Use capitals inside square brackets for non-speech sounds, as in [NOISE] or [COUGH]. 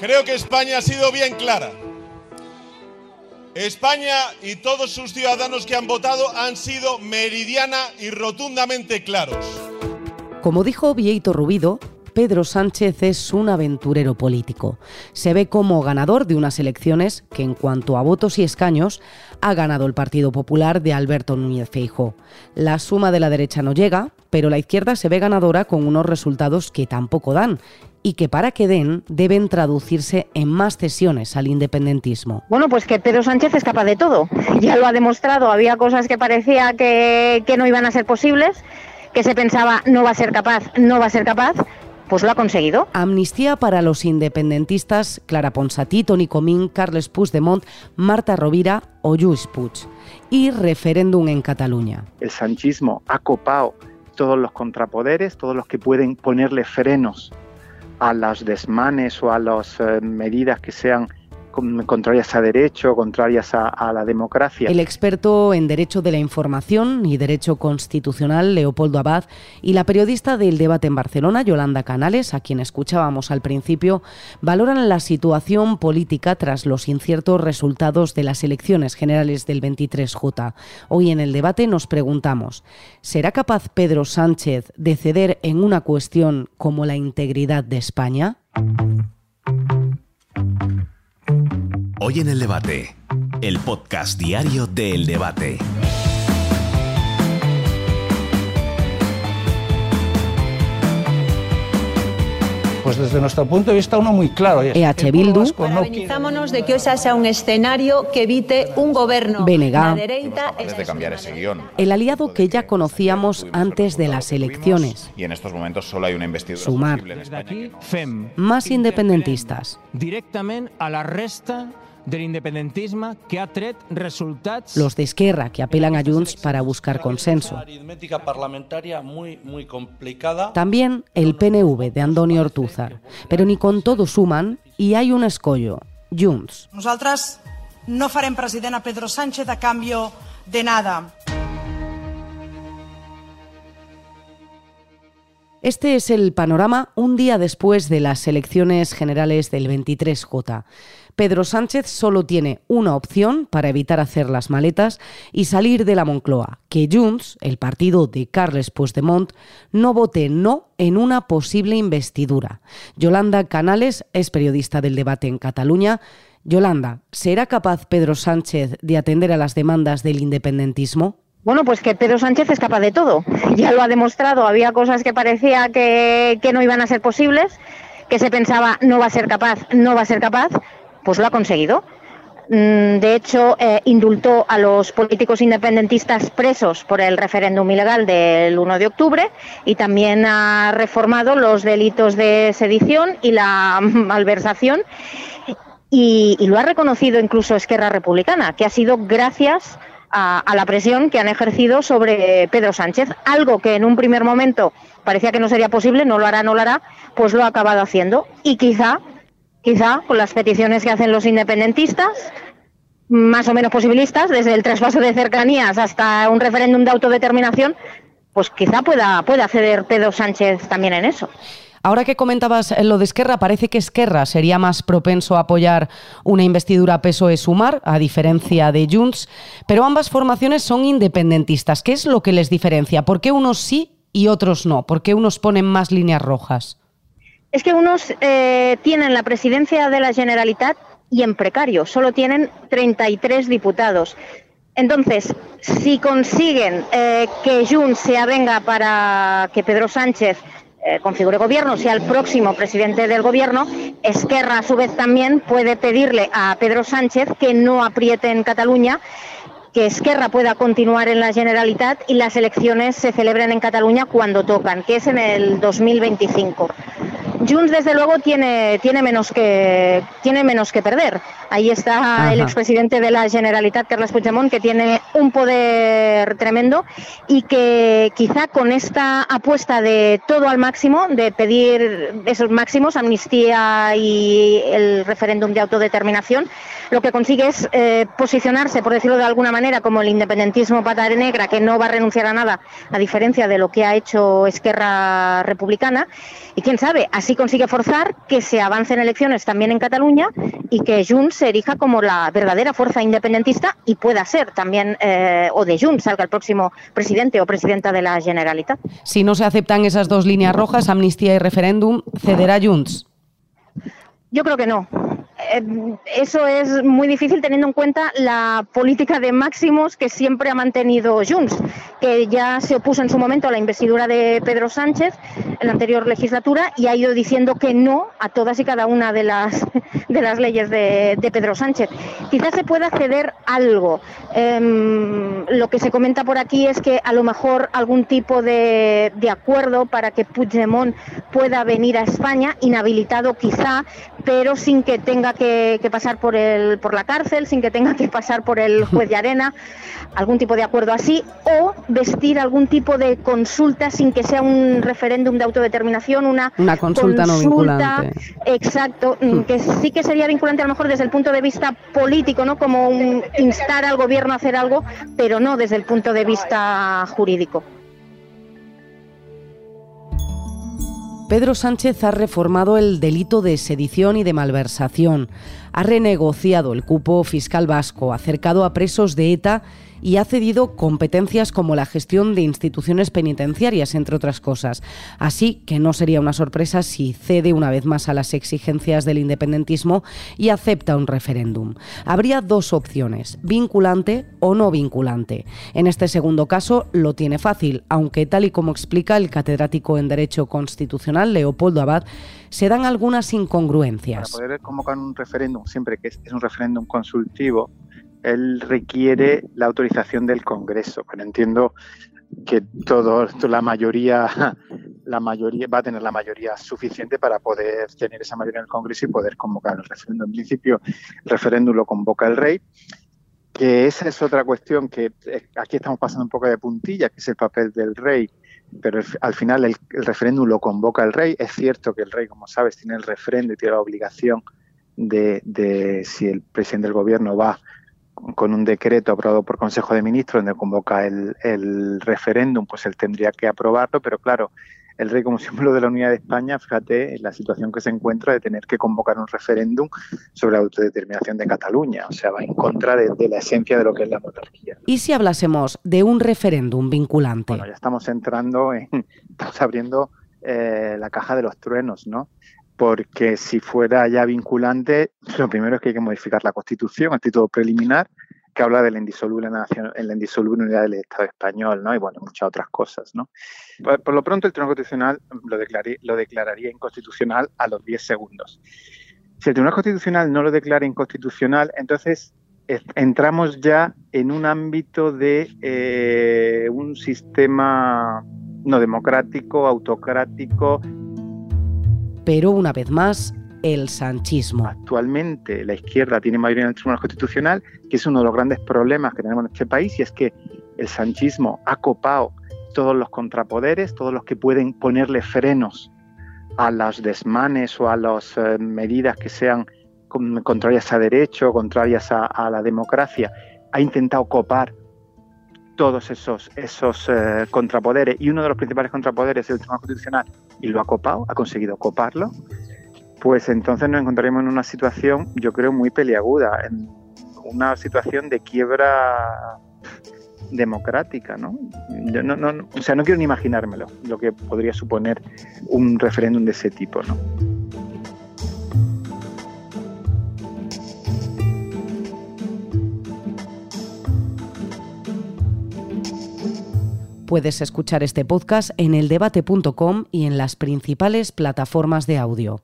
Creo que España ha sido bien clara. España y todos sus ciudadanos que han votado han sido meridiana y rotundamente claros. Como dijo Vieito Rubido, Pedro Sánchez es un aventurero político. Se ve como ganador de unas elecciones que en cuanto a votos y escaños ha ganado el Partido Popular de Alberto Núñez Feijóo. La suma de la derecha no llega, pero la izquierda se ve ganadora con unos resultados que tampoco dan y que para que den deben traducirse en más cesiones al independentismo. Bueno, pues que Pedro Sánchez es capaz de todo. [LAUGHS] Ya lo ha demostrado. Había cosas que parecía que, que no iban a ser posibles, que se pensaba no va a ser capaz, no va a ser capaz pues lo ha conseguido. Amnistía para los independentistas Clara Ponsatí, Toni Comín, Carles Puigdemont, Marta Rovira o Lluís Puig. Y referéndum en Cataluña. El sanchismo ha copado todos los contrapoderes, todos los que pueden ponerle frenos a las desmanes o a las eh, medidas que sean contrarias a derecho, contrarias a, la democracia. El experto en Derecho de la Información y Derecho Constitucional, Leopoldo Abad, y la periodista del debate en Barcelona, Yolanda Canales, a quien escuchábamos al principio, valoran la situación política tras los inciertos resultados de las elecciones generales del 23J. Hoy en el debate nos preguntamos, ¿será capaz Pedro Sánchez de ceder en una cuestión como la integridad de España? Hoy en el debate, el podcast diario de El Debate. Pues desde nuestro punto de vista uno muy claro. EH Bildu. Parabenizámonos de que esa sea un escenario que evite un gobierno BNG. de cambiar ese guion. El aliado que ya conocíamos antes de las elecciones. Y en estos momentos solo hay una investidura Sumar. Más independentistas. Directamente a la resta del independentismo que ha tret resultats... Los de Esquerra, que apelan a Junts para buscar consenso. aritmética parlamentaria muy, muy complicada. También el PNV de Andoni Ortúzar. Pero ni con todo suman y hay un escollo, Junts. Nosaltres no farem president a Pedro Sánchez a cambio de nada. Este es el panorama un día después de las elecciones generales del 23J. Pedro Sánchez solo tiene una opción para evitar hacer las maletas y salir de la Moncloa, que Junts, el partido de Carles Puigdemont, no vote no en una posible investidura. Yolanda Canales es periodista del debate en Cataluña. Yolanda, ¿será capaz Pedro Sánchez de atender a las demandas del independentismo? Bueno, pues que Pedro Sánchez es capaz de todo. Ya lo ha demostrado. Había cosas que parecía que, que no iban a ser posibles, que se pensaba no va a ser capaz, no va a ser capaz, pues lo ha conseguido. Mm, de hecho, eh, indultó a los políticos independentistas presos por el referéndum ilegal del 1 de octubre y también ha reformado los delitos de sedición y la [LAUGHS] malversación y, lo ha reconocido incluso Esquerra Republicana, que ha sido gracias a, a, la presión que han ejercido sobre Pedro Sánchez, algo que en un primer momento parecía que no sería posible, no lo hará, no lo hará, pues lo ha acabado haciendo y quizá quizá con las peticiones que hacen los independentistas, más o menos posibilistas, desde el traspaso de cercanías hasta un referéndum de autodeterminación, pues quizá pueda, pueda ceder Pedro Sánchez también en eso. Ahora que comentabas lo de Esquerra, parece que Esquerra sería más propenso a apoyar una investidura PSOE-Sumar, a diferencia de Junts, pero ambas formaciones son independentistas. ¿Qué es lo que les diferencia? ¿Por qué unos sí y otros no? ¿Por qué unos ponen más líneas rojas? Es que unos eh, tienen la presidencia de la Generalitat y en precario, solo tienen 33 diputados. Entonces, si consiguen eh, que Junts se avenga para que Pedro Sánchez eh, configure gobierno, sea el próximo presidente del gobierno, Esquerra a su vez también puede pedirle a Pedro Sánchez que no apriete en Cataluña que Esquerra pueda continuar en la Generalitat y las elecciones se celebren en Cataluña cuando tocan, que es en el 2025. Junts, desde luego, tiene, tiene, menos, que, tiene menos que perder. Ahí está el expresidente de la Generalitat, Carles Puigdemont, que tiene un poder tremendo y que quizá con esta apuesta de todo al máximo, de pedir esos máximos, amnistía y el referéndum de autodeterminación, lo que consigue es eh, posicionarse, por decirlo de alguna manera, como el independentismo pata negra, que no va a renunciar a nada, a diferencia de lo que ha hecho Esquerra Republicana. Y quién sabe, así consigue forzar que se avancen elecciones también en Cataluña y que Junts se erija como la verdadera fuerza independentista y pueda ser también, eh, o de Junts salga el próximo presidente o presidenta de la Generalitat. Si no se aceptan esas dos líneas rojas, amnistía y referéndum, ¿cederá Junts? Yo creo que no. Eh, eso es muy difícil teniendo en cuenta la política de máximos que siempre ha mantenido Junts, que ya se opuso en su momento a la investidura de Pedro Sánchez en la anterior legislatura y ha ido diciendo que no a todas y cada una de las, de las leyes de, Pedro Sánchez. Quizás se pueda ceder algo. Em, lo que se comenta por aquí es que a lo mejor algún tipo de, de acuerdo para que Puigdemont pueda venir a España, inhabilitado quizá, pero sin que tenga que, pasar por, el, por la cárcel, sin que tenga que pasar por el juez de arena, algún tipo de acuerdo así, o vestir algún tipo de consulta sin que sea un referéndum de autodeterminación, una, una consulta, no vinculante. Exacto, mm, que sí que sería vinculante a lo mejor desde el punto de vista político, ¿no? Como instar al gobierno a hacer algo, pero no desde el punto de vista jurídico. Pedro Sánchez ha reformado el delito de sedición y de malversación, ha renegociado el cupo fiscal vasco, acercado a presos de ETA y ha cedido competencias como la gestión de instituciones penitenciarias, entre otras cosas. Así que no sería una sorpresa si cede una vez más a las exigencias del independentismo y acepta un referéndum. Habría dos opciones, vinculante o no vinculante. En este segundo caso lo tiene fácil, aunque tal y como explica el catedrático en Derecho Constitucional Leopoldo Abad, se dan algunas incongruencias. Para poder convocar un referéndum, siempre que es un referéndum consultivo, él requiere la autorización del Congreso, pero entiendo que todo, la mayoría [LAUGHS] la mayoría va a tener la mayoría suficiente para poder tener esa mayoría en el Congreso y poder convocar el referéndum. En principio, el referéndum lo convoca el rey, que esa es otra cuestión que eh, aquí estamos pasando un poco de puntilla, que es el papel del rey, pero al final el, referéndum lo convoca el rey. Es cierto que el rey, como sabes, tiene el referéndum y tiene la obligación de, de si el presidente del gobierno va con un decreto aprobado por Consejo de Ministros donde convoca el, referéndum, pues él tendría que aprobarlo, pero claro, el rey como [LAUGHS] símbolo de la unidad de España, fíjate en la situación que se encuentra de tener que convocar un referéndum sobre la autodeterminación de Cataluña, o sea, va en contra de, la esencia de lo que es la monarquía. ¿Y si hablásemos de un referéndum vinculante? Bueno, ya estamos entrando en, [LAUGHS] estamos abriendo eh, la caja de los truenos, ¿no? Porque si fuera ya vinculante, lo primero es que hay que modificar la Constitución, el título preliminar, que habla de la indisoluble, nación, la indisoluble unidad del Estado español, ¿no? Y bueno, muchas otras cosas, ¿no? Por, lo pronto, el Tribunal Constitucional lo, lo declararía inconstitucional a los 10 segundos. Si el Tribunal Constitucional no lo declara inconstitucional, entonces entramos ya en un ámbito de eh, un sistema no democrático, autocrático, pero una vez más, el sanchismo. Actualmente la izquierda tiene mayoría en el Tribunal Constitucional, que es uno de los grandes problemas que tenemos en este país, y es que el sanchismo ha copado todos los contrapoderes, todos los que pueden ponerle frenos a los desmanes o a las eh, medidas que sean contrarias a derecho, contrarias a, la democracia, ha intentado copar todos esos, esos eh, contrapoderes y uno de los principales contrapoderes es el Tribunal Constitucional y lo ha copado, ha conseguido coparlo, pues entonces nos encontraremos en una situación, yo creo, muy peliaguda, en una situación de quiebra democrática, ¿no? no, no o sea, no quiero ni imaginármelo, lo que podría suponer un referéndum de ese tipo, ¿no? Puedes escuchar este podcast en eldebate.com y en las principales plataformas de audio.